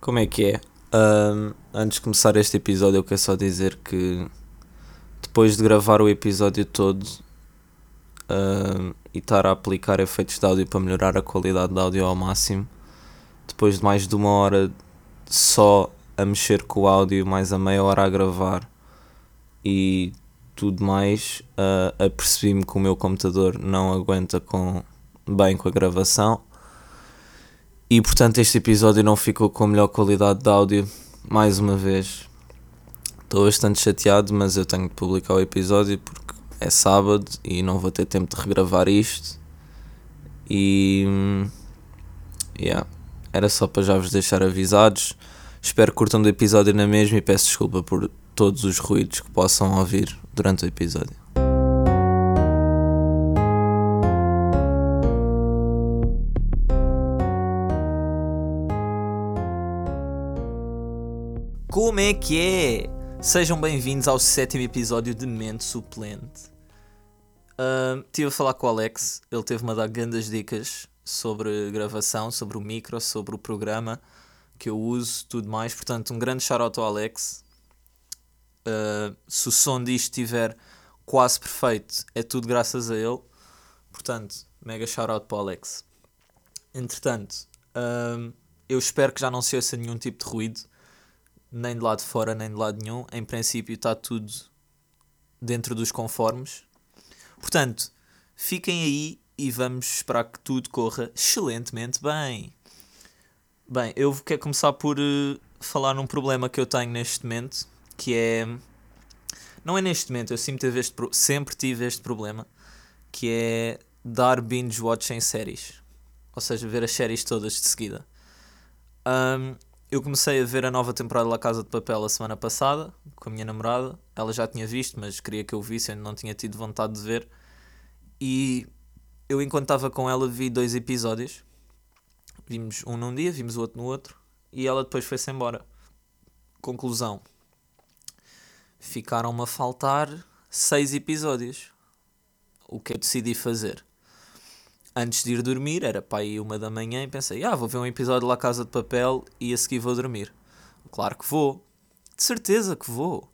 Como é que é? Ahm, antes de começar este episódio, eu quero só dizer que depois de gravar o episódio todo ahm, e estar a aplicar efeitos de áudio para melhorar a qualidade de áudio ao máximo, depois de mais de uma hora só a mexer com o áudio, mais a meia hora a gravar e tudo mais, ah, apercebi-me que o meu computador não aguenta com, bem com a gravação e portanto este episódio não ficou com a melhor qualidade de áudio, mais uma vez. Estou bastante chateado, mas eu tenho de publicar o episódio porque é sábado e não vou ter tempo de regravar isto. E. Yeah. Era só para já vos deixar avisados. Espero que curtam do episódio na mesma e peço desculpa por todos os ruídos que possam ouvir durante o episódio. Como é que é? Sejam bem-vindos ao sétimo episódio de Mente Suplente. Estive a falar com o Alex, ele teve-me a dar grandes dicas sobre gravação, sobre o micro, sobre o programa que eu uso, tudo mais. Portanto, um grande shout-out ao Alex. Ah, se o som disto estiver quase perfeito, é tudo graças a ele. Portanto, mega shout-out para o Alex. Entretanto, ahm, eu espero que já não se ouça nenhum tipo de ruído nem de lado de fora, nem de lado nenhum. Em princípio, está tudo dentro dos conformes. Portanto, fiquem aí e vamos esperar que tudo corra excelentemente bem. Bem, eu quero começar por eh, falar num problema que eu tenho neste momento, que é. Não é neste momento, eu sempre tive este, pro- sempre tive este problema, que é dar binge watch em séries. Ou seja, ver as séries todas de seguida. Ahm, eu comecei a ver a nova temporada de La Casa de Papel a semana passada com a minha namorada. Ela já tinha visto, mas queria que eu visse, ainda não tinha tido vontade de ver. E eu, enquanto estava com ela, vi dois episódios. Vimos um num dia, vimos o outro no outro. E ela depois foi-se embora. Conclusão: ficaram-me a faltar seis episódios. O que eu decidi fazer? Antes de ir dormir, era para aí uma da manhã, e pensei, ah, vou ver um episódio La Casa de Papel e a seguir vou dormir. Claro que vou. De certeza que vou.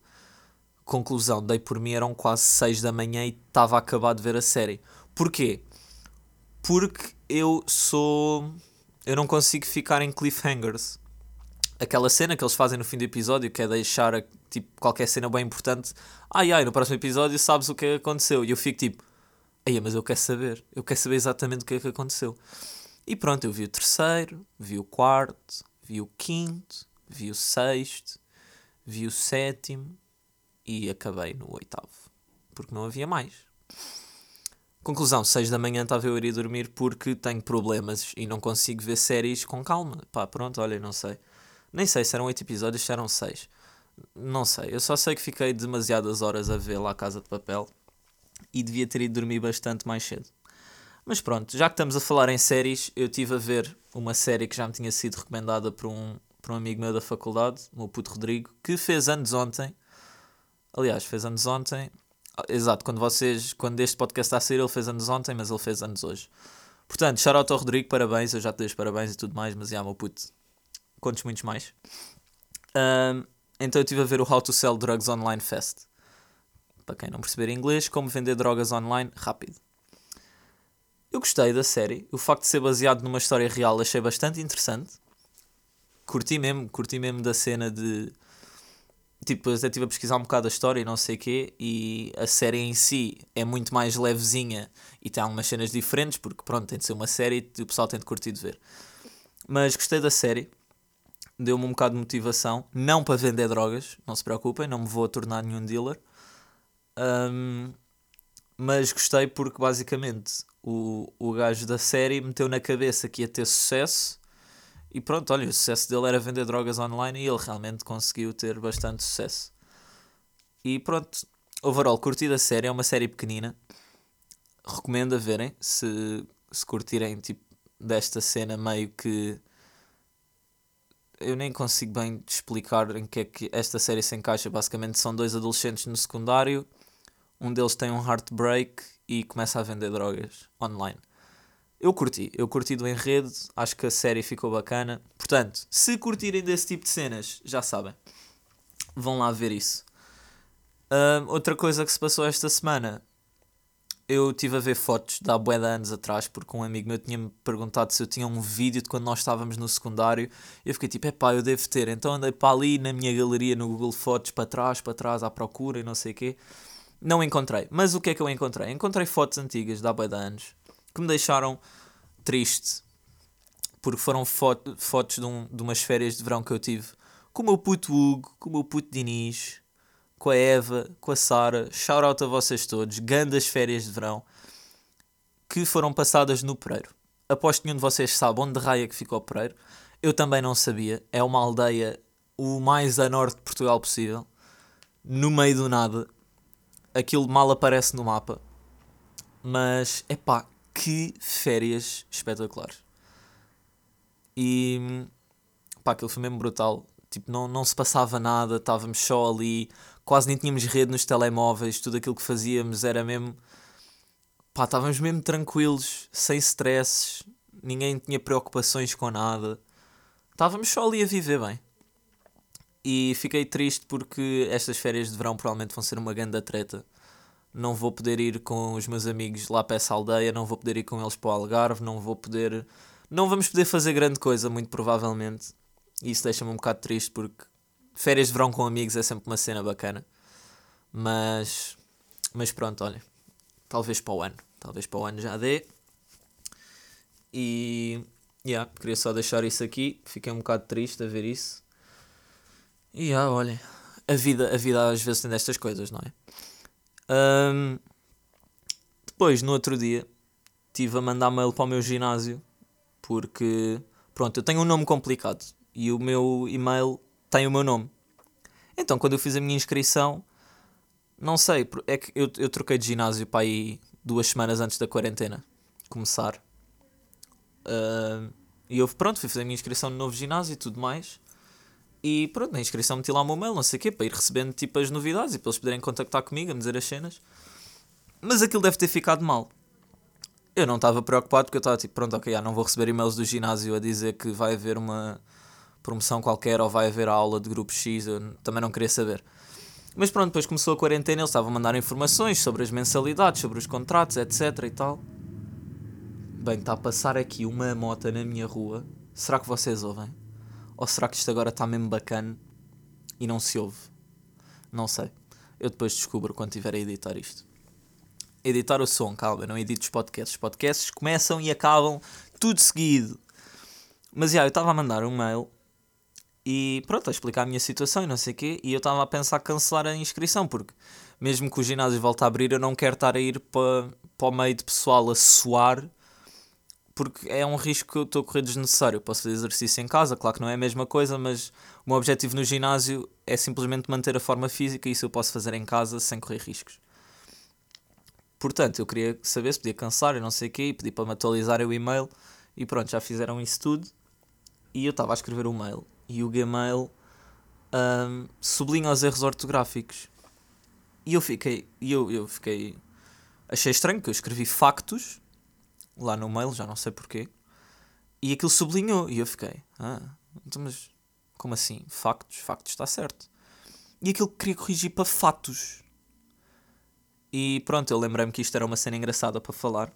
Conclusão, dei por mim, eram quase 6 da manhã e estava a acabar de ver a série. Porquê? Porque eu sou... Eu não consigo ficar em cliffhangers. Aquela cena que eles fazem no fim do episódio, que é deixar tipo, qualquer cena bem importante. Ai ai, no próximo episódio sabes o que aconteceu. E eu fico tipo, Aí, mas eu quero saber. Eu quero saber exatamente o que é que aconteceu. E pronto, eu vi o terceiro, vi o quarto, vi o quinto, vi o sexto, vi o sétimo e acabei no oitavo. Porque não havia mais. Conclusão, seis da manhã estava eu a ir dormir porque tenho problemas e não consigo ver séries com calma. Pá, pronto, olha, não sei. Nem sei se eram oito episódios, se eram seis. Não sei, eu só sei que fiquei demasiadas horas a ver lá a Casa de Papel e devia ter ido dormir bastante mais cedo. Mas pronto, já que estamos a falar em séries, eu estive a ver uma série que já me tinha sido recomendada por um, por um amigo meu da faculdade, o meu puto Rodrigo, que fez anos ontem. Aliás, fez anos ontem. Ah, Exato, quando vocês, quando este podcast está a sair, ele fez anos ontem, mas ele fez anos hoje. Portanto, shout ao Rodrigo, parabéns, eu já te dei os parabéns e tudo mais, mas já, meu puto, quantos muitos mais. Ahm, então eu estive a ver o How to Sell Drugs Online Fest para quem não perceber inglês, como vender drogas online rápido. Eu gostei da série, o facto de ser baseado numa história real achei bastante interessante. Curti mesmo, curti mesmo da cena de. Tipo, até estive a pesquisar um bocado a história e não sei o quê, e a série em si é muito mais levezinha e tem algumas cenas diferentes, porque pronto, tem de ser uma série e o pessoal tem de curtir de ver. Mas gostei da série, deu-me um bocado de motivação, não para vender drogas, não se preocupem, não me vou tornar nenhum dealer. Um, mas gostei porque basicamente o, o gajo da série meteu na cabeça que ia ter sucesso e pronto, olha, o sucesso dele era vender drogas online e ele realmente conseguiu ter bastante sucesso. E pronto, overall, curti da série, é uma série pequenina. Recomendo a verem se, se curtirem tipo desta cena meio que eu nem consigo bem explicar em que é que esta série se encaixa. Basicamente são dois adolescentes no secundário, um deles tem um heartbreak e começa a vender drogas online. Eu curti, eu curti do enredo, acho que a série ficou bacana. Portanto, se curtirem desse tipo de cenas, já sabem, vão lá ver isso. Uh, outra coisa que se passou esta semana, eu estive a ver fotos de há bué de anos atrás, porque um amigo meu tinha-me perguntado se eu tinha um vídeo de quando nós estávamos no secundário. Eu fiquei tipo, epá, eu devo ter. Então andei para ali na minha galeria no Google Fotos, para trás, para trás, à procura e não sei o quê. Não encontrei. Mas o que é que eu encontrei? Encontrei fotos antigas de há de anos que me deixaram triste. Porque foram foto, fotos de, um, de umas férias de verão que eu tive com o meu puto Hugo, com o meu puto Diniz, com a Eva, com a Sara. Shout out a vocês todos. Gandas férias de verão que foram passadas no Pereiro. Aposto que nenhum de vocês sabe onde de raia que ficou o Pereiro. Eu também não sabia. É uma aldeia o mais a norte de Portugal possível. No meio do nada. Aquilo mal aparece no mapa. Mas, é que férias espetaculares. E pá, aquilo foi mesmo brutal. Tipo, não, não se passava nada, estávamos só ali, quase nem tínhamos rede nos telemóveis, tudo aquilo que fazíamos era mesmo. pá, estávamos mesmo tranquilos, sem stresses, ninguém tinha preocupações com nada. Estávamos só ali a viver bem. E fiquei triste porque estas férias de verão provavelmente vão ser uma grande treta não vou poder ir com os meus amigos lá para essa aldeia, não vou poder ir com eles para o Algarve, não vou poder. Não vamos poder fazer grande coisa, muito provavelmente. E isso deixa-me um bocado triste porque férias de verão com amigos é sempre uma cena bacana. Mas. Mas pronto, olha. Talvez para o ano. Talvez para o ano já dê. E. Yeah, queria só deixar isso aqui. Fiquei um bocado triste a ver isso. E yeah, olha. A vida, a vida às vezes tem destas coisas, não é? Um, depois, no outro dia, estive a mandar mail para o meu ginásio porque, pronto, eu tenho um nome complicado e o meu e-mail tem o meu nome. Então, quando eu fiz a minha inscrição, não sei, é que eu, eu troquei de ginásio para aí duas semanas antes da quarentena começar. Uh, e eu, pronto, fui fazer a minha inscrição no novo ginásio e tudo mais. E pronto, na inscrição meti lá o meu mail, não sei o quê, para ir recebendo tipo as novidades e para eles poderem contactar comigo, a me dizer as cenas. Mas aquilo deve ter ficado mal. Eu não estava preocupado porque eu estava tipo, pronto, ok, já não vou receber e-mails do ginásio a dizer que vai haver uma promoção qualquer ou vai haver a aula de grupo X, eu também não queria saber. Mas pronto, depois começou a quarentena, eles estavam a mandar informações sobre as mensalidades, sobre os contratos, etc e tal. Bem, está a passar aqui uma moto na minha rua. Será que vocês ouvem? Ou será que isto agora está mesmo bacana e não se ouve? Não sei. Eu depois descubro quando estiver a editar isto. Editar o som, calma, não edito os podcasts. Os podcasts começam e acabam tudo seguido. Mas já, eu estava a mandar um mail e pronto, a explicar a minha situação e não sei o quê. E eu estava a pensar cancelar a inscrição, porque mesmo que o ginásio volte a abrir, eu não quero estar a ir para, para o meio de pessoal a suar porque é um risco que eu estou a correr desnecessário. Eu posso fazer exercício em casa, claro que não é a mesma coisa, mas o meu objetivo no ginásio é simplesmente manter a forma física e isso eu posso fazer em casa sem correr riscos. Portanto, eu queria saber se podia cansar, eu não sei o quê, e pedi para me atualizar o e-mail e pronto, já fizeram isso tudo. E eu estava a escrever o um mail e o Gmail um, sublinha os erros ortográficos. E eu fiquei, eu, eu fiquei, achei estranho que eu escrevi factos lá no mail, já não sei porquê. E aquilo sublinhou. E eu fiquei, ah, então, mas como assim? Factos? Factos está certo. E aquilo queria corrigir para fatos. E pronto, eu lembrei-me que isto era uma cena engraçada para falar.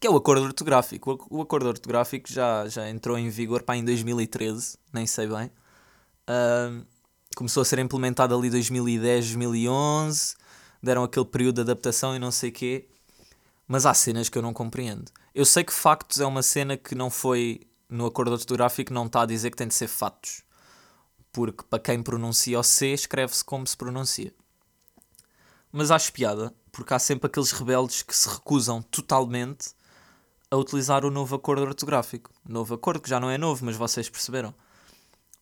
Que é o acordo ortográfico. O acordo ortográfico já, já entrou em vigor para em 2013, nem sei bem. Uh, começou a ser implementado ali em 2010, 2011. Deram aquele período de adaptação e não sei o quê. Mas há cenas que eu não compreendo. Eu sei que factos é uma cena que não foi no acordo ortográfico, não está a dizer que tem de ser fatos. Porque para quem pronuncia o C, escreve-se como se pronuncia. Mas acho piada, porque há sempre aqueles rebeldes que se recusam totalmente a utilizar o novo acordo ortográfico. Novo acordo que já não é novo, mas vocês perceberam.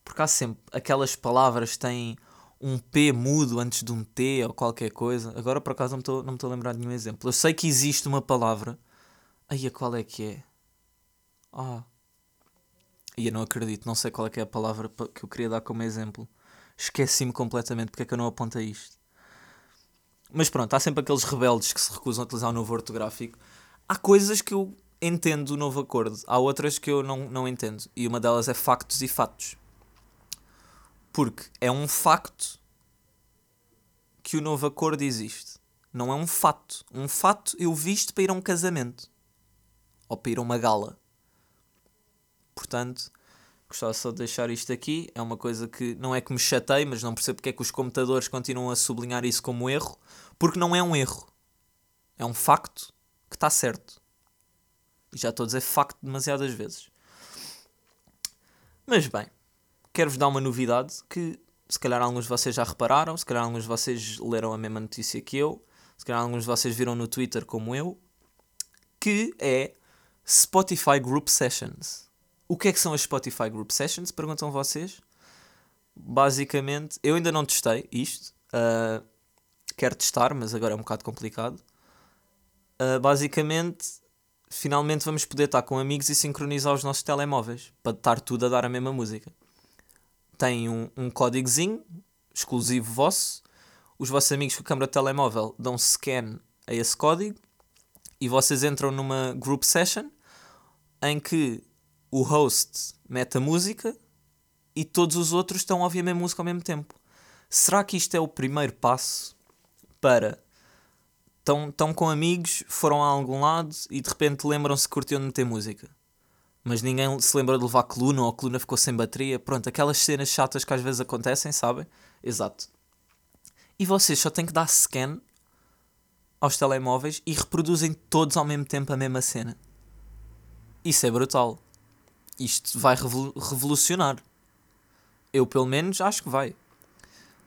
Porque há sempre aquelas palavras que têm um P mudo antes de um T ou qualquer coisa. Agora por acaso não me estou a lembrar de nenhum exemplo. Eu sei que existe uma palavra. Aí a qual é que é? Ah. E eu não acredito, não sei qual é que é a palavra que eu queria dar como exemplo. Esqueci-me completamente porque é que eu não apontei isto. Mas pronto, há sempre aqueles rebeldes que se recusam a utilizar o novo ortográfico. Há coisas que eu entendo o novo acordo. Há outras que eu não, não entendo. E uma delas é factos e fatos. Porque é um facto que o novo acordo existe. Não é um fato. Um fato eu visto para ir a um casamento. Ou para ir a uma gala. Portanto, gostava só de deixar isto aqui. É uma coisa que não é que me chatei, mas não percebo porque é que os computadores continuam a sublinhar isso como erro. Porque não é um erro. É um facto que está certo. E já estou a dizer facto demasiadas vezes. Mas bem, quero-vos dar uma novidade que se calhar alguns de vocês já repararam, se calhar alguns de vocês leram a mesma notícia que eu, se calhar alguns de vocês viram no Twitter como eu, que é Spotify Group Sessions. O que é que são as Spotify Group Sessions? Perguntam vocês. Basicamente, eu ainda não testei isto. Uh, quero testar, mas agora é um bocado complicado. Uh, basicamente, finalmente vamos poder estar com amigos e sincronizar os nossos telemóveis para estar tudo a dar a mesma música. Tem um, um códigozinho exclusivo vosso. Os vossos amigos com a câmera de telemóvel dão scan a esse código e vocês entram numa group session em que o host mete a música e todos os outros estão a ouvir a mesma música ao mesmo tempo. Será que isto é o primeiro passo para estão com amigos, foram a algum lado e de repente lembram-se que curtiam de meter música. Mas ninguém se lembra de levar coluna ou a coluna ficou sem bateria. Pronto, aquelas cenas chatas que às vezes acontecem, sabem? Exato. E vocês só têm que dar scan aos telemóveis e reproduzem todos ao mesmo tempo a mesma cena. Isso é brutal. Isto vai revolucionar. Eu, pelo menos, acho que vai.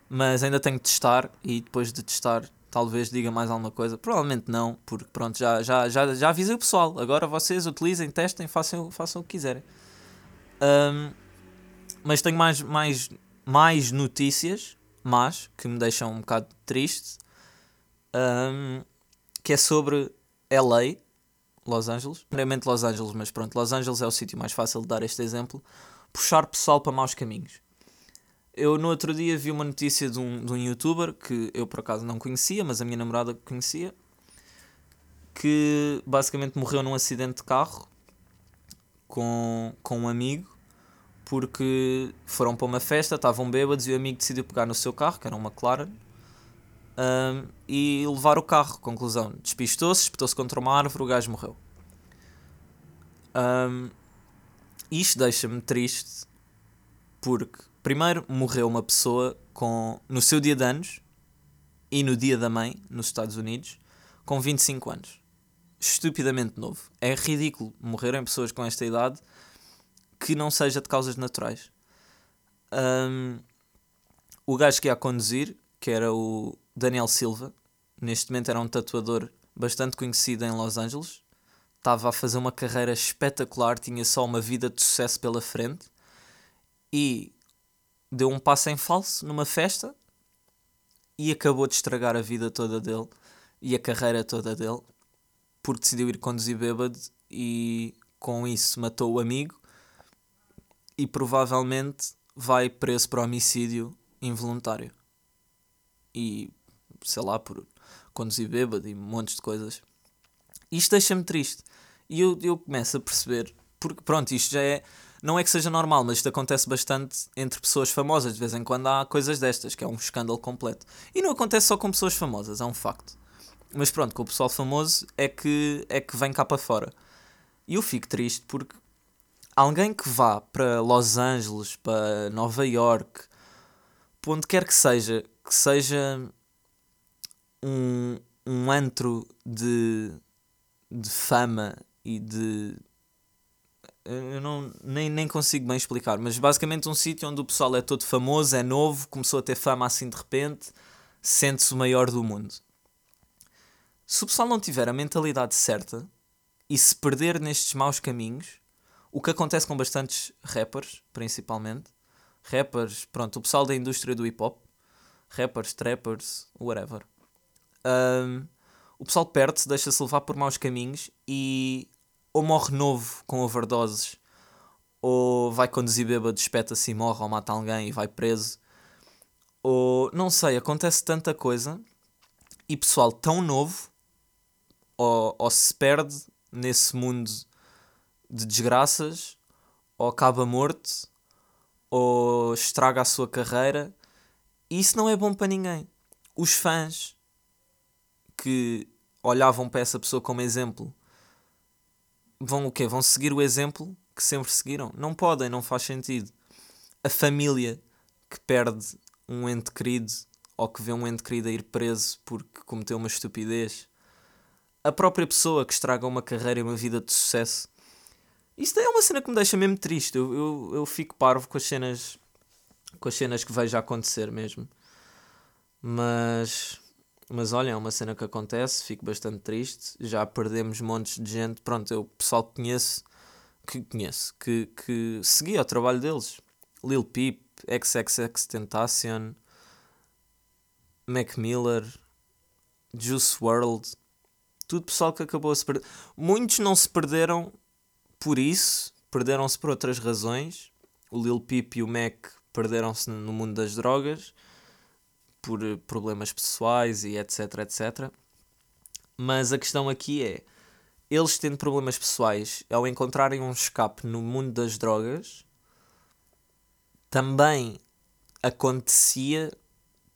Mas ainda tenho de testar e depois de testar talvez diga mais alguma coisa. Provavelmente não, porque pronto, já, já, já, já avisei o pessoal. Agora vocês utilizem, testem, façam, façam o que quiserem. Um, mas tenho mais, mais, mais notícias, mas que me deixam um bocado triste, um, que é sobre LA, Los Angeles. Primeiramente Los Angeles, mas pronto, Los Angeles é o sítio mais fácil de dar este exemplo. Puxar pessoal para maus caminhos. Eu no outro dia vi uma notícia de um, de um youtuber que eu por acaso não conhecia, mas a minha namorada conhecia, que basicamente morreu num acidente de carro com, com um amigo porque foram para uma festa, estavam bêbados e o amigo decidiu pegar no seu carro, que era uma McLaren, um, e levar o carro. Conclusão: despistou-se, espetou-se contra uma árvore, o gajo morreu. Um, isto deixa-me triste porque Primeiro, morreu uma pessoa com, no seu dia de anos e no dia da mãe, nos Estados Unidos, com 25 anos. Estupidamente novo. É ridículo morrerem pessoas com esta idade que não seja de causas naturais. Um, o gajo que ia conduzir, que era o Daniel Silva, neste momento era um tatuador bastante conhecido em Los Angeles, estava a fazer uma carreira espetacular, tinha só uma vida de sucesso pela frente e deu um passo em falso numa festa e acabou de estragar a vida toda dele e a carreira toda dele porque decidiu ir conduzir bêbado e com isso matou o amigo e provavelmente vai preso por homicídio involuntário. E sei lá por conduzir bêbado e montes de coisas. Isto deixa-me triste. E eu, eu começo a perceber porque pronto, isto já é não é que seja normal, mas isto acontece bastante entre pessoas famosas. De vez em quando há coisas destas, que é um escândalo completo. E não acontece só com pessoas famosas, é um facto. Mas pronto, com o pessoal famoso é que, é que vem cá para fora. E eu fico triste porque alguém que vá para Los Angeles, para Nova York, para onde quer que seja, que seja um, um antro de, de fama e de eu não, nem, nem consigo bem explicar, mas basicamente um sítio onde o pessoal é todo famoso, é novo, começou a ter fama assim de repente, sente-se o maior do mundo. Se o pessoal não tiver a mentalidade certa e se perder nestes maus caminhos, o que acontece com bastantes rappers, principalmente, rappers, pronto, o pessoal da indústria do hip hop, rappers, trappers, whatever. Um, o pessoal perde-se, deixa-se levar por maus caminhos e ou morre novo com overdoses, ou vai conduzir bêbado, espeta-se e morre, ou mata alguém e vai preso, ou não sei, acontece tanta coisa e pessoal tão novo ou, ou se perde nesse mundo de desgraças, ou acaba morto, ou estraga a sua carreira. E isso não é bom para ninguém. Os fãs que olhavam para essa pessoa como exemplo vão o quê? Vão seguir o exemplo que sempre seguiram? Não podem, não faz sentido. A família que perde um ente querido ou que vê um ente querido a ir preso porque cometeu uma estupidez. A própria pessoa que estraga uma carreira e uma vida de sucesso. Isto é uma cena que me deixa mesmo triste. Eu, eu, eu fico parvo com as cenas com as cenas que vejo acontecer mesmo. Mas mas olha, é uma cena que acontece, fico bastante triste. Já perdemos montes de gente. Pronto, eu pessoal que conheço, que conheço, que, que seguia o trabalho deles. Lil Peep, XXX Tentacion, Mac Miller, Juice World, tudo pessoal que acabou a se perder. Muitos não se perderam por isso, perderam-se por outras razões. O Lil Peep e o Mac perderam-se no mundo das drogas por eh, problemas pessoais e etc, etc. Mas a questão aqui é, eles tendo problemas pessoais, ao encontrarem um escape no mundo das drogas, também acontecia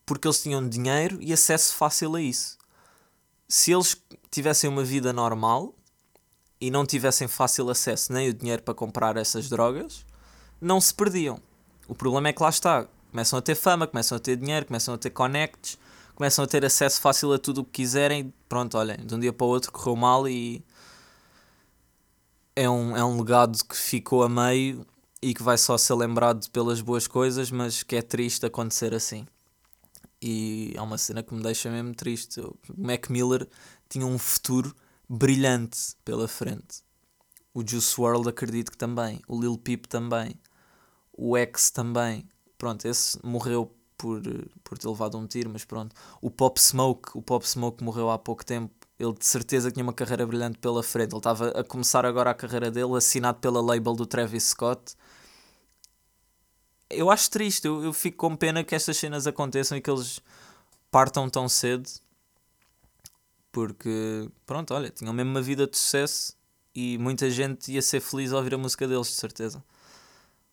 porque eles tinham dinheiro e acesso fácil a isso. Se eles tivessem uma vida normal e não tivessem fácil acesso nem o dinheiro para comprar essas drogas, não se perdiam. O problema é que lá está, começam a ter fama, começam a ter dinheiro, começam a ter connects, começam a ter acesso fácil a tudo o que quiserem. Pronto, olhem, de um dia para o outro correu mal e é um, é um legado que ficou a meio e que vai só ser lembrado pelas boas coisas, mas que é triste acontecer assim. E é uma cena que me deixa mesmo triste. O Mac Miller tinha um futuro brilhante pela frente. O Juice WRLD acredito que também. O Lil Peep também. O X também pronto, esse morreu por, por ter levado um tiro, mas pronto. O Pop Smoke, o Pop Smoke morreu há pouco tempo. Ele de certeza tinha uma carreira brilhante pela frente. Ele estava a começar agora a carreira dele, assinado pela label do Travis Scott. Eu acho triste, eu, eu fico com pena que estas cenas aconteçam e que eles partam tão cedo. Porque, pronto, olha, tinham mesmo uma vida de sucesso e muita gente ia ser feliz ao ouvir a música deles, de certeza.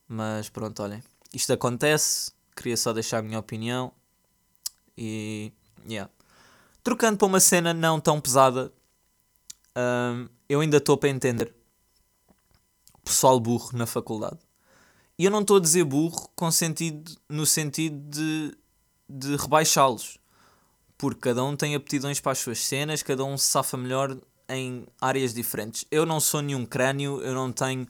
Mas pronto, olhem isto acontece, queria só deixar a minha opinião. E. Yeah. Trocando para uma cena não tão pesada, um, eu ainda estou para entender pessoal burro na faculdade. E eu não estou a dizer burro com sentido, no sentido de, de rebaixá-los. Porque cada um tem aptidões para as suas cenas, cada um se safa melhor em áreas diferentes. Eu não sou nenhum crânio, eu não tenho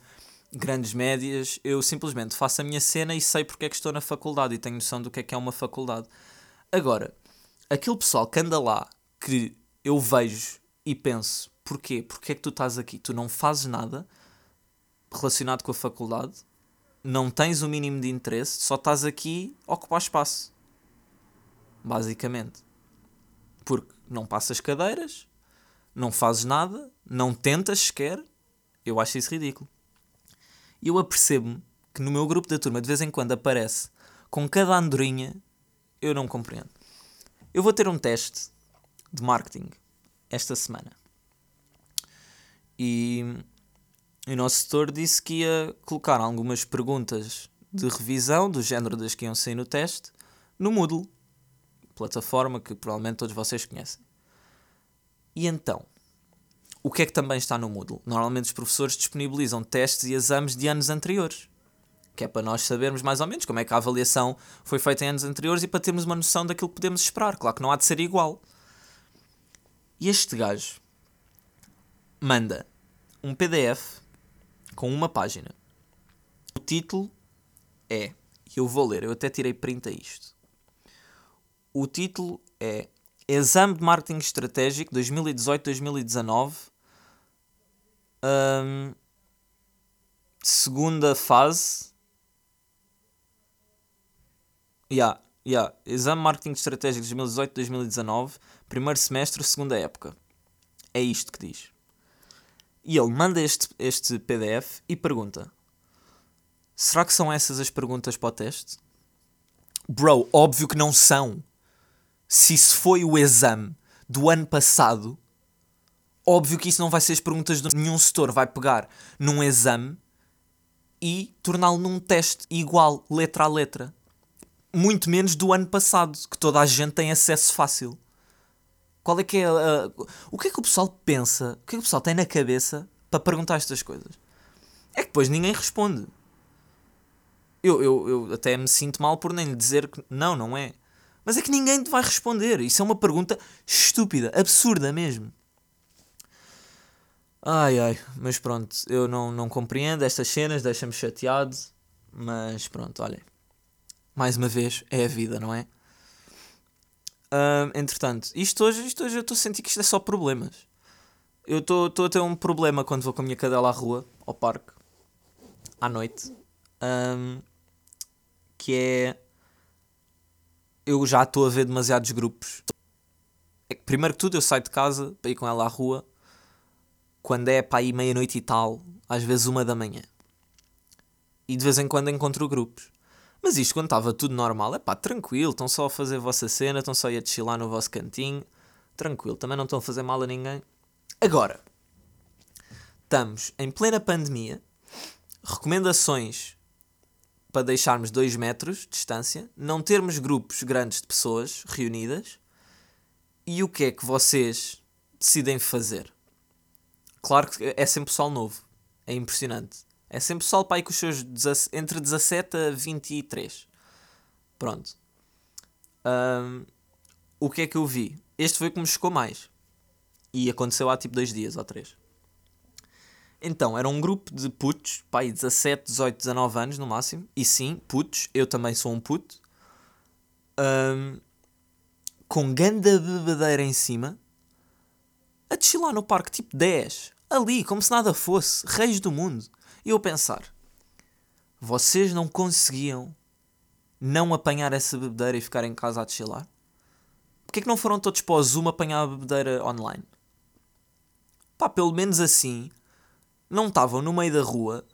grandes médias, eu simplesmente faço a minha cena e sei porque é que estou na faculdade e tenho noção do que é que é uma faculdade. Agora, aquele pessoal que anda lá, que eu vejo e penso, porquê? Porquê é que tu estás aqui? Tu não fazes nada relacionado com a faculdade, não tens o mínimo de interesse, só estás aqui a ocupar espaço. Basicamente. Porque não passas cadeiras, não fazes nada, não tentas sequer. Eu acho isso ridículo. E eu apercebo-me que no meu grupo da turma de vez em quando aparece com cada andorinha, eu não compreendo. Eu vou ter um teste de marketing esta semana. E o nosso tutor disse que ia colocar algumas perguntas de revisão do género das que iam sair no teste no Moodle, plataforma que provavelmente todos vocês conhecem. E então, o que é que também está no Moodle? Normalmente os professores disponibilizam testes e exames de anos anteriores. Que é para nós sabermos mais ou menos como é que a avaliação foi feita em anos anteriores e para termos uma noção daquilo que podemos esperar. Claro que não há de ser igual. E este gajo manda um PDF com uma página. O título é. Eu vou ler, eu até tirei print a isto. O título é Exame de Marketing Estratégico 2018-2019 um, segunda fase. Yeah, yeah. Exame Marketing Estratégico 2018-2019. Primeiro semestre, segunda época. É isto que diz. E ele manda este, este PDF e pergunta: Será que são essas as perguntas para o teste? Bro, óbvio que não são. Se isso foi o exame do ano passado, Óbvio que isso não vai ser as perguntas de nenhum setor. Vai pegar num exame e torná-lo num teste igual, letra a letra. Muito menos do ano passado, que toda a gente tem acesso fácil. Qual é que é a, O que é que o pessoal pensa? O que é que o pessoal tem na cabeça para perguntar estas coisas? É que depois ninguém responde. Eu, eu, eu até me sinto mal por nem lhe dizer que não, não é. Mas é que ninguém te vai responder. Isso é uma pergunta estúpida, absurda mesmo. Ai ai, mas pronto, eu não, não compreendo estas cenas, deixa-me chateado. Mas pronto, olhem. Mais uma vez, é a vida, não é? Uh, entretanto, isto hoje, isto hoje eu estou a sentir que isto é só problemas. Eu estou a ter um problema quando vou com a minha cadela à rua, ao parque, à noite. Que é. Eu já estou a ver demasiados grupos. É que, primeiro que tudo, eu saio de casa para ir com ela à rua quando é para ir meia-noite e tal, às vezes uma da manhã. E de vez em quando encontro grupos. Mas isto quando estava tudo normal, é pá, tranquilo, estão só a fazer a vossa cena, estão só a desfilar no vosso cantinho, tranquilo, também não estão a fazer mal a ninguém. Agora, estamos em plena pandemia, recomendações para deixarmos 2 metros de distância, não termos grupos grandes de pessoas reunidas, e o que é que vocês decidem fazer? Claro que é sempre pessoal novo, é impressionante. É sempre pessoal para aí com os seus entre 17 a 23. Pronto. Um, o que é que eu vi? Este foi o que me chocou mais. E aconteceu há tipo dois dias ou três. Então, era um grupo de putos, pai, 17, 18, 19 anos no máximo. E sim, putos, eu também sou um puto. Um, com ganda bebedeira em cima. A desfilar no parque, tipo 10. Ali, como se nada fosse. Reis do mundo. E eu pensar, vocês não conseguiam não apanhar essa bebedeira e ficar em casa a chilar? Porquê é que não foram todos para o Zoom apanhar a bebedeira online? Pá, pelo menos assim, não estavam no meio da rua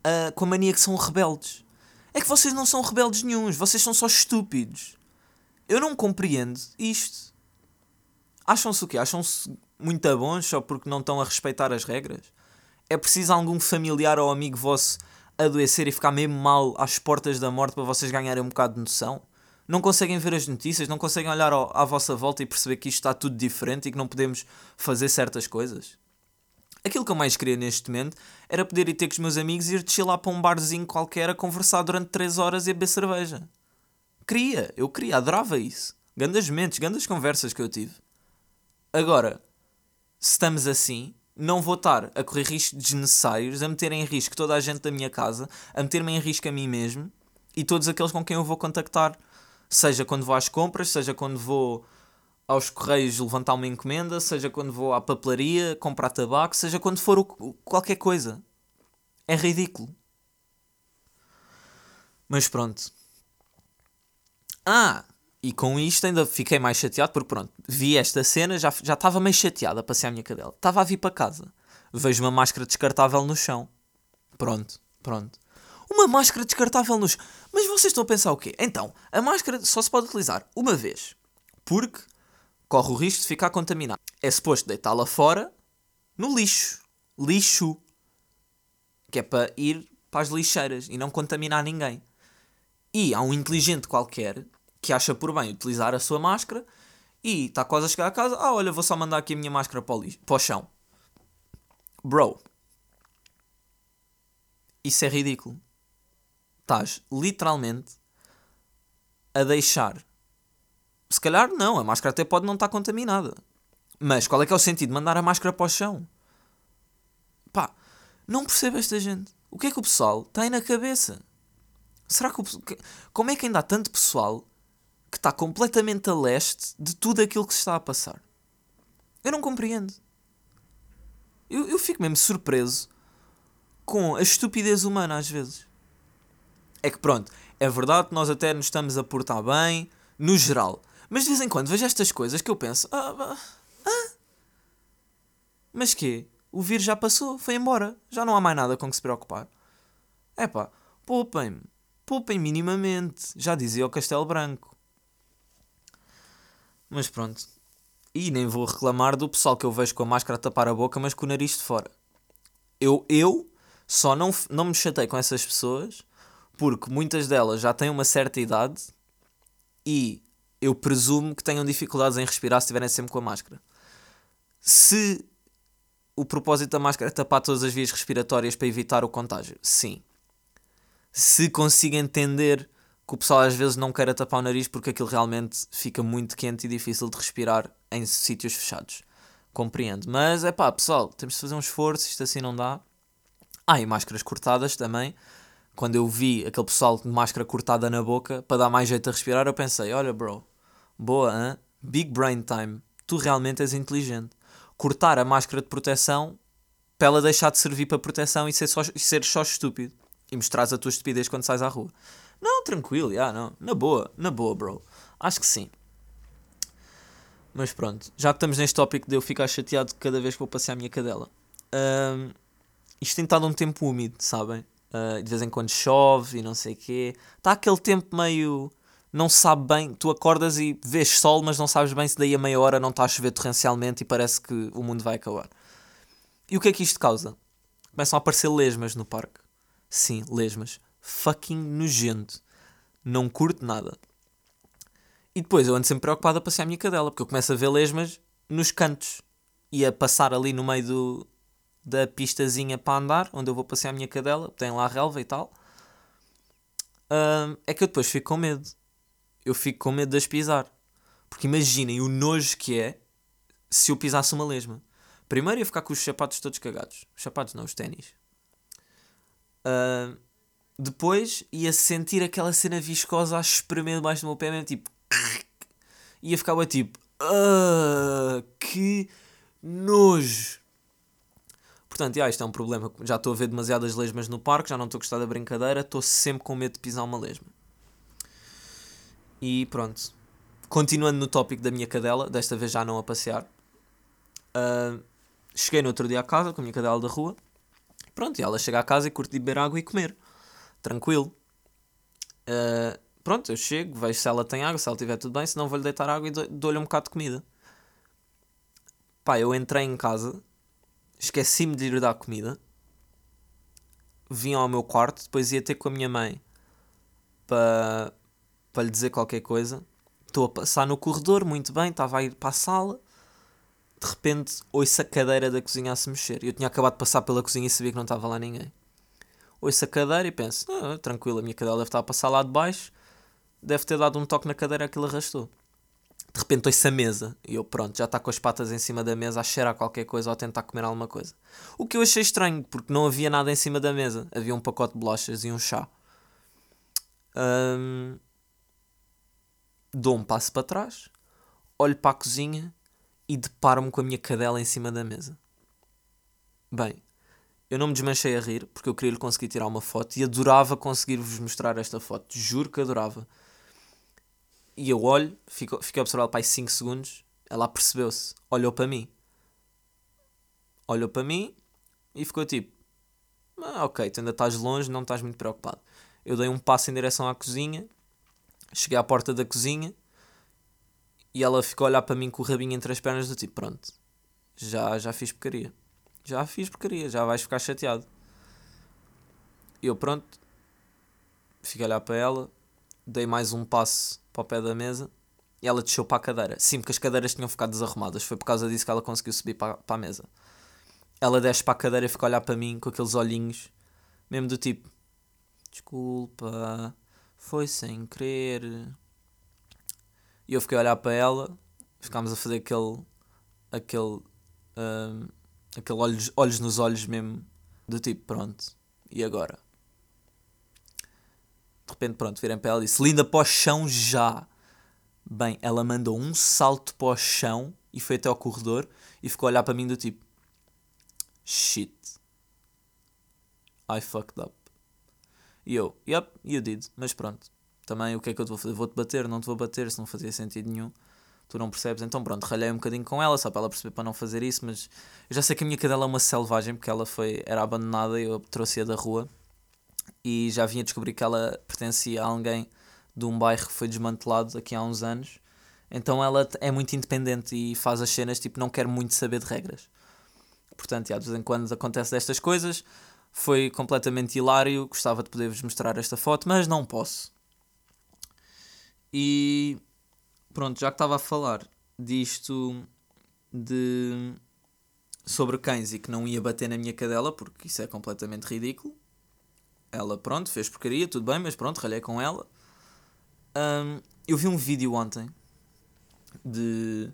uh, com a mania que são rebeldes. É que vocês não são rebeldes nenhums, vocês são só estúpidos. Eu não compreendo isto. Acham-se o quê? Acham-se muito bons só porque não estão a respeitar as regras? é preciso algum familiar ou amigo vosso adoecer e ficar mesmo mal às portas da morte para vocês ganharem um bocado de noção? Não conseguem ver as notícias? Não conseguem olhar ao, à vossa volta e perceber que isto está tudo diferente e que não podemos fazer certas coisas? Aquilo que eu mais queria neste momento era poder ir ter com os meus amigos e ir chilar para um barzinho qualquer a conversar durante 3 horas e a beber cerveja. Queria, eu queria, adorava isso. Gandas mentes, gandas conversas que eu tive. Agora, se estamos assim, não vou estar a correr riscos desnecessários, a meter em risco toda a gente da minha casa, a meter-me em risco a mim mesmo e todos aqueles com quem eu vou contactar, seja quando vou às compras, seja quando vou aos correios levantar uma encomenda, seja quando vou à papelaria comprar tabaco, seja quando for o, qualquer coisa. É ridículo. Mas pronto. Ah, e com isto ainda fiquei mais chateado, porque pronto, vi esta cena, já, já estava meio chateado a passear a minha cadela. Estava a vir para casa. Vejo uma máscara descartável no chão. Pronto, pronto. Uma máscara descartável no chão. Mas vocês estão a pensar o quê? Então, a máscara só se pode utilizar uma vez. Porque corre o risco de ficar contaminado. É suposto deitá-la fora no lixo. Lixo. Que é para ir para as lixeiras e não contaminar ninguém. E há um inteligente qualquer que acha por bem utilizar a sua máscara e está quase a chegar a casa. Ah, olha, vou só mandar aqui a minha máscara para o, lixo, para o chão. Bro, isso é ridículo. Estás literalmente a deixar. Se calhar não, a máscara até pode não estar contaminada. Mas qual é que é o sentido de mandar a máscara para o chão? Pá, não percebo esta gente. O que é que o pessoal tem na cabeça? Será que o, como é que ainda há tanto pessoal que está completamente a leste de tudo aquilo que se está a passar. Eu não compreendo. Eu, eu fico mesmo surpreso com a estupidez humana às vezes. É que pronto, é verdade que nós até nos estamos a portar bem, no geral. Mas de vez em quando vejo estas coisas que eu penso: ah, ah, mas quê? O vírus já passou, foi embora, já não há mais nada com que se preocupar. É pá, poupem-me, poupem minimamente, já dizia o Castelo Branco. Mas pronto. E nem vou reclamar do pessoal que eu vejo com a máscara a tapar a boca, mas com o nariz de fora. Eu, eu só não, não me chatei com essas pessoas porque muitas delas já têm uma certa idade e eu presumo que tenham dificuldades em respirar se estiverem sempre com a máscara. Se o propósito da máscara é tapar todas as vias respiratórias para evitar o contágio, sim. Se consigo entender que o pessoal às vezes não queira tapar o nariz porque aquilo realmente fica muito quente e difícil de respirar em sítios fechados. Compreendo. Mas é pá, pessoal, temos de fazer um esforço, isto assim não dá. Ah, e máscaras cortadas também. Quando eu vi aquele pessoal de máscara cortada na boca para dar mais jeito a respirar, eu pensei: olha, bro, boa, hein? Big brain time. Tu realmente és inteligente. Cortar a máscara de proteção para ela deixar de servir para proteção e ser só, ser só estúpido. E mostrares a tua estupidez quando sais à rua. Não, tranquilo, já, não. Na boa, na boa, bro. Acho que sim. Mas pronto, já que estamos neste tópico de eu ficar chateado cada vez que vou passear a minha cadela. Um, isto tem estado um tempo úmido, sabem? Uh, de vez em quando chove e não sei o quê. Está aquele tempo meio. Não sabe bem. Tu acordas e vês sol, mas não sabes bem se daí a meia hora não está a chover torrencialmente e parece que o mundo vai acabar. E o que é que isto causa? Começam a aparecer lesmas no parque. Sim, lesmas. Fucking nojento. Não curto nada. E depois eu ando sempre preocupado a passear a minha cadela, porque eu começo a ver lesmas nos cantos e a passar ali no meio do, da pistazinha para andar, onde eu vou passear a minha cadela, tem lá relva e tal. É que eu depois fico com medo. Eu fico com medo de as pisar. Porque imaginem o nojo que é se eu pisasse uma lesma. Primeiro ia ficar com os sapatos todos cagados. Os sapatos não, os ténis. Uh, depois ia sentir aquela cena viscosa a espremer debaixo do meu pé, mesmo tipo ia ficar tipo, ah, que nojo. Portanto, yeah, isto é um problema. Já estou a ver demasiadas lesmas no parque, já não estou a gostar da brincadeira, estou sempre com medo de pisar uma lesma. E pronto. Continuando no tópico da minha cadela, desta vez já não a passear. Uh, cheguei no outro dia à casa com a minha cadela da rua. Pronto, e ela chega à casa e curte beber água e comer. Tranquilo. Uh, pronto, eu chego, vejo se ela tem água, se ela tiver tudo bem, se não vou-lhe deitar água e dou-lhe um bocado de comida. Pá, eu entrei em casa, esqueci-me de lhe dar comida, vim ao meu quarto, depois ia ter com a minha mãe para, para lhe dizer qualquer coisa. Estou a passar no corredor, muito bem, estava a ir para a sala. De repente, ouço a cadeira da cozinha a se mexer. Eu tinha acabado de passar pela cozinha e sabia que não estava lá ninguém. Ouço a cadeira e penso, ah, tranquilo, a minha cadela deve estar a passar lá de baixo deve ter dado um toque na cadeira que ele arrastou. De repente ouço a mesa e eu, pronto, já está com as patas em cima da mesa a cheirar qualquer coisa ou a tentar comer alguma coisa. O que eu achei estranho, porque não havia nada em cima da mesa. Havia um pacote de bolachas e um chá. Dou um passo para trás, olho para a cozinha e deparo-me com a minha cadela em cima da mesa. Bem, eu não me desmanchei a rir porque eu queria lhe conseguir tirar uma foto e adorava conseguir-vos mostrar esta foto. Juro que adorava. E eu olho, fico, fiquei observado para aí 5 segundos. Ela percebeu-se, olhou para mim. Olhou para mim e ficou tipo: ah, Ok, tu ainda estás longe, não estás muito preocupado. Eu dei um passo em direção à cozinha, cheguei à porta da cozinha e ela ficou a olhar para mim com o rabinho entre as pernas do tipo: Pronto, já, já fiz porcaria. Já fiz porcaria, já vais ficar chateado. Eu, pronto, fiquei a olhar para ela, dei mais um passo para o pé da mesa e ela desceu para a cadeira. Sim, porque as cadeiras tinham ficado desarrumadas. Foi por causa disso que ela conseguiu subir para, para a mesa. Ela desce para a cadeira e fica a olhar para mim com aqueles olhinhos, mesmo do tipo: Desculpa, foi sem querer. E eu fiquei a olhar para ela, ficámos a fazer aquele. aquele. Um, aquele olhos, olhos nos olhos mesmo, do tipo: Pronto, e agora? de repente, pronto, virem para ela e disse: Linda para o chão já. Bem, ela mandou um salto para o chão e foi até ao corredor e ficou a olhar para mim do tipo: Shit. I fucked up. E eu, yep, you did. Mas pronto. Também o que é que eu te vou fazer? Vou-te bater, não te vou bater, se não fazia sentido nenhum. Tu não percebes. Então pronto, ralhei um bocadinho com ela, só para ela perceber para não fazer isso. Mas eu já sei que a minha cadela é uma selvagem porque ela foi, era abandonada e eu trouxe-a da rua e já vinha descobrir que ela pertencia a alguém de um bairro que foi desmantelado aqui há uns anos Então ela é muito independente e faz as cenas, tipo, não quer muito saber de regras. Portanto, já, de vez em quando acontece destas coisas. Foi completamente hilário. Gostava de poder-vos mostrar esta foto, mas não posso. E pronto, já que estava a falar disto de sobre cães e que não ia bater na minha cadela, porque isso é completamente ridículo. Ela, pronto, fez porcaria, tudo bem, mas pronto, ralhei com ela. Um, eu vi um vídeo ontem de.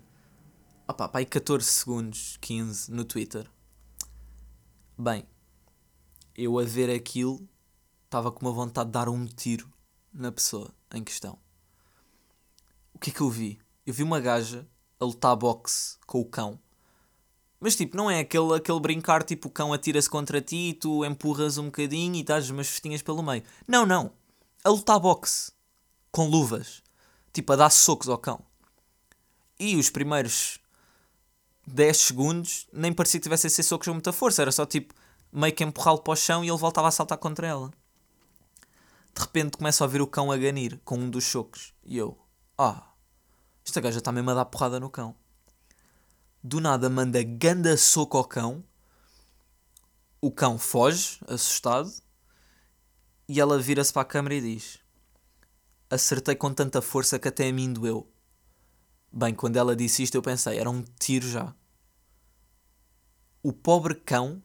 Opá, pá, aí 14 segundos, 15 no Twitter. Bem, eu a ver aquilo estava com uma vontade de dar um tiro na pessoa em questão. O que é que eu vi? Eu vi uma gaja a lutar boxe com o cão. Mas tipo, não é aquele, aquele brincar tipo o cão atira-se contra ti e tu empurras um bocadinho e dás umas festinhas pelo meio. Não, não. A lutar boxe. Com luvas. Tipo, a dar socos ao cão. E os primeiros 10 segundos nem parecia que tivesse a ser socos com muita força. Era só tipo meio que empurrá-lo para o chão e ele voltava a saltar contra ela. De repente começa a ouvir o cão a ganir com um dos socos. E eu, ah, esta gaja está mesmo a dar porrada no cão. Do nada manda ganda soco ao cão. O cão foge, assustado. E ela vira-se para a câmera e diz: Acertei com tanta força que até a mim doeu. Bem, quando ela disse isto, eu pensei: era um tiro já. O pobre cão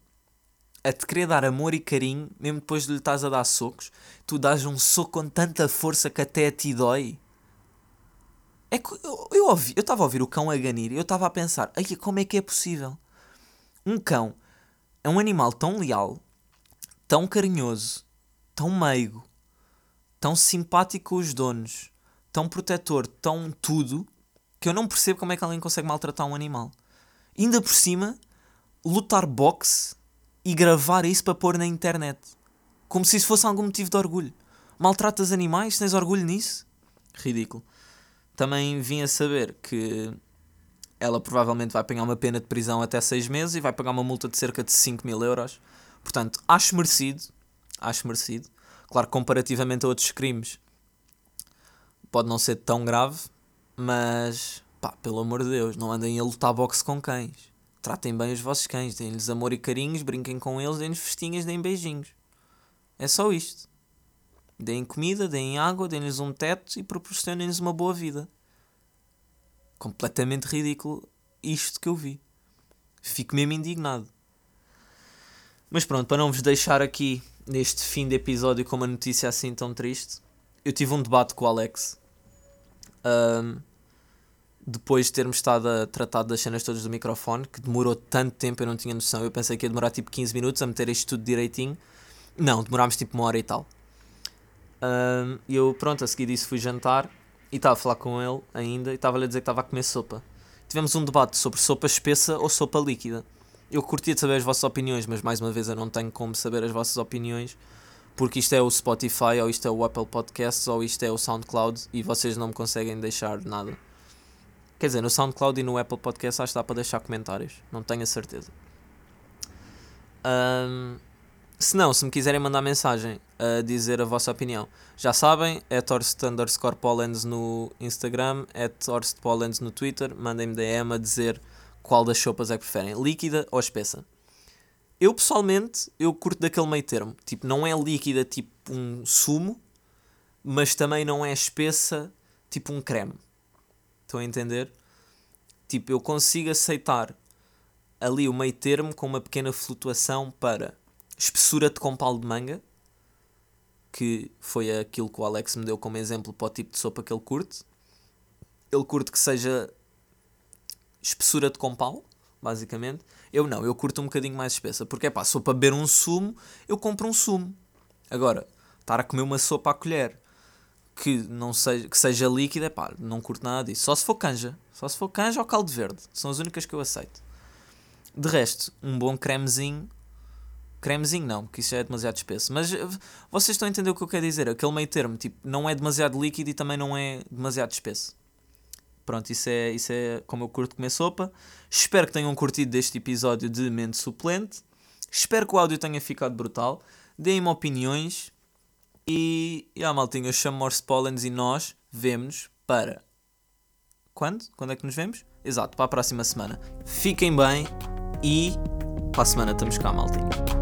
a te querer dar amor e carinho, mesmo depois de lhe estás a dar socos, tu dás um soco com tanta força que até a ti dói. É que eu, eu ouvi, eu estava a ouvir o cão a ganir e eu estava a pensar, Ai, como é que é possível? Um cão é um animal tão leal, tão carinhoso, tão meigo, tão simpático com os donos, tão protetor, tão tudo, que eu não percebo como é que alguém consegue maltratar um animal. Ainda por cima, lutar boxe e gravar isso para pôr na internet. Como se isso fosse algum motivo de orgulho. Maltratas animais? Tens orgulho nisso? Ridículo. Também vim a saber que ela provavelmente vai apanhar uma pena de prisão até 6 meses e vai pagar uma multa de cerca de 5 mil euros. Portanto, acho merecido. Acho merecido. Claro, comparativamente a outros crimes, pode não ser tão grave, mas pá, pelo amor de Deus, não andem a lutar boxe com cães. Tratem bem os vossos cães, deem-lhes amor e carinhos, brinquem com eles, deem-lhes festinhas, deem beijinhos. É só isto. Deem comida, deem água, deem-lhes um teto e proporcionem-lhes uma boa vida. Completamente ridículo isto que eu vi. Fico mesmo indignado. Mas pronto, para não vos deixar aqui neste fim de episódio com uma notícia assim tão triste, eu tive um debate com o Alex. Um, depois de termos estado a tratar das cenas todas do microfone, que demorou tanto tempo, eu não tinha noção. Eu pensei que ia demorar tipo 15 minutos a meter isto tudo direitinho. Não, demorámos tipo uma hora e tal. E eu, pronto, a seguir disso fui jantar e estava a falar com ele ainda e estava-lhe a dizer que estava a comer sopa. Tivemos um debate sobre sopa espessa ou sopa líquida. Eu curtia de saber as vossas opiniões, mas mais uma vez eu não tenho como saber as vossas opiniões porque isto é o Spotify, ou isto é o Apple Podcasts, ou isto é o SoundCloud e vocês não me conseguem deixar nada. Quer dizer, no SoundCloud e no Apple Podcast acho que dá para deixar comentários. Não tenho a certeza. Um, se não, se me quiserem mandar mensagem a dizer a vossa opinião, já sabem, é Torst underscore Pollens no Instagram, é Torst Pollens no Twitter, mandem-me DM a dizer qual das sopas é que preferem, líquida ou espessa. Eu pessoalmente, eu curto daquele meio termo, tipo, não é líquida tipo um sumo, mas também não é espessa tipo um creme. Estão a entender? Tipo, eu consigo aceitar ali o meio termo com uma pequena flutuação para espessura de compal de manga, que foi aquilo que o Alex me deu como exemplo para o tipo de sopa que ele curte. Ele curte que seja espessura de compal, basicamente. Eu não, eu curto um bocadinho mais espessa, porque é pá, se para beber um sumo, eu compro um sumo. Agora, estar a comer uma sopa à colher que não seja, que seja líquida, pá, não curto nada disso. Só se for canja. Só se for canja ou caldo verde. São as únicas que eu aceito. De resto, um bom cremezinho. Cremezinho não, porque isso é demasiado espesso. Mas eh, vocês estão a entender o que eu quero dizer. Aquele meio termo, tipo, não é demasiado líquido e também não é demasiado espesso. Pronto, isso é, isso é como eu curto comer sopa. Espero que tenham curtido deste episódio de mente suplente. Espero que o áudio tenha ficado brutal. Deem-me opiniões. E, e ah, maltinha, eu chamo Morse Pollens e nós vemos para quando? Quando é que nos vemos? Exato, para a próxima semana. Fiquem bem e para a semana estamos cá, maltinho.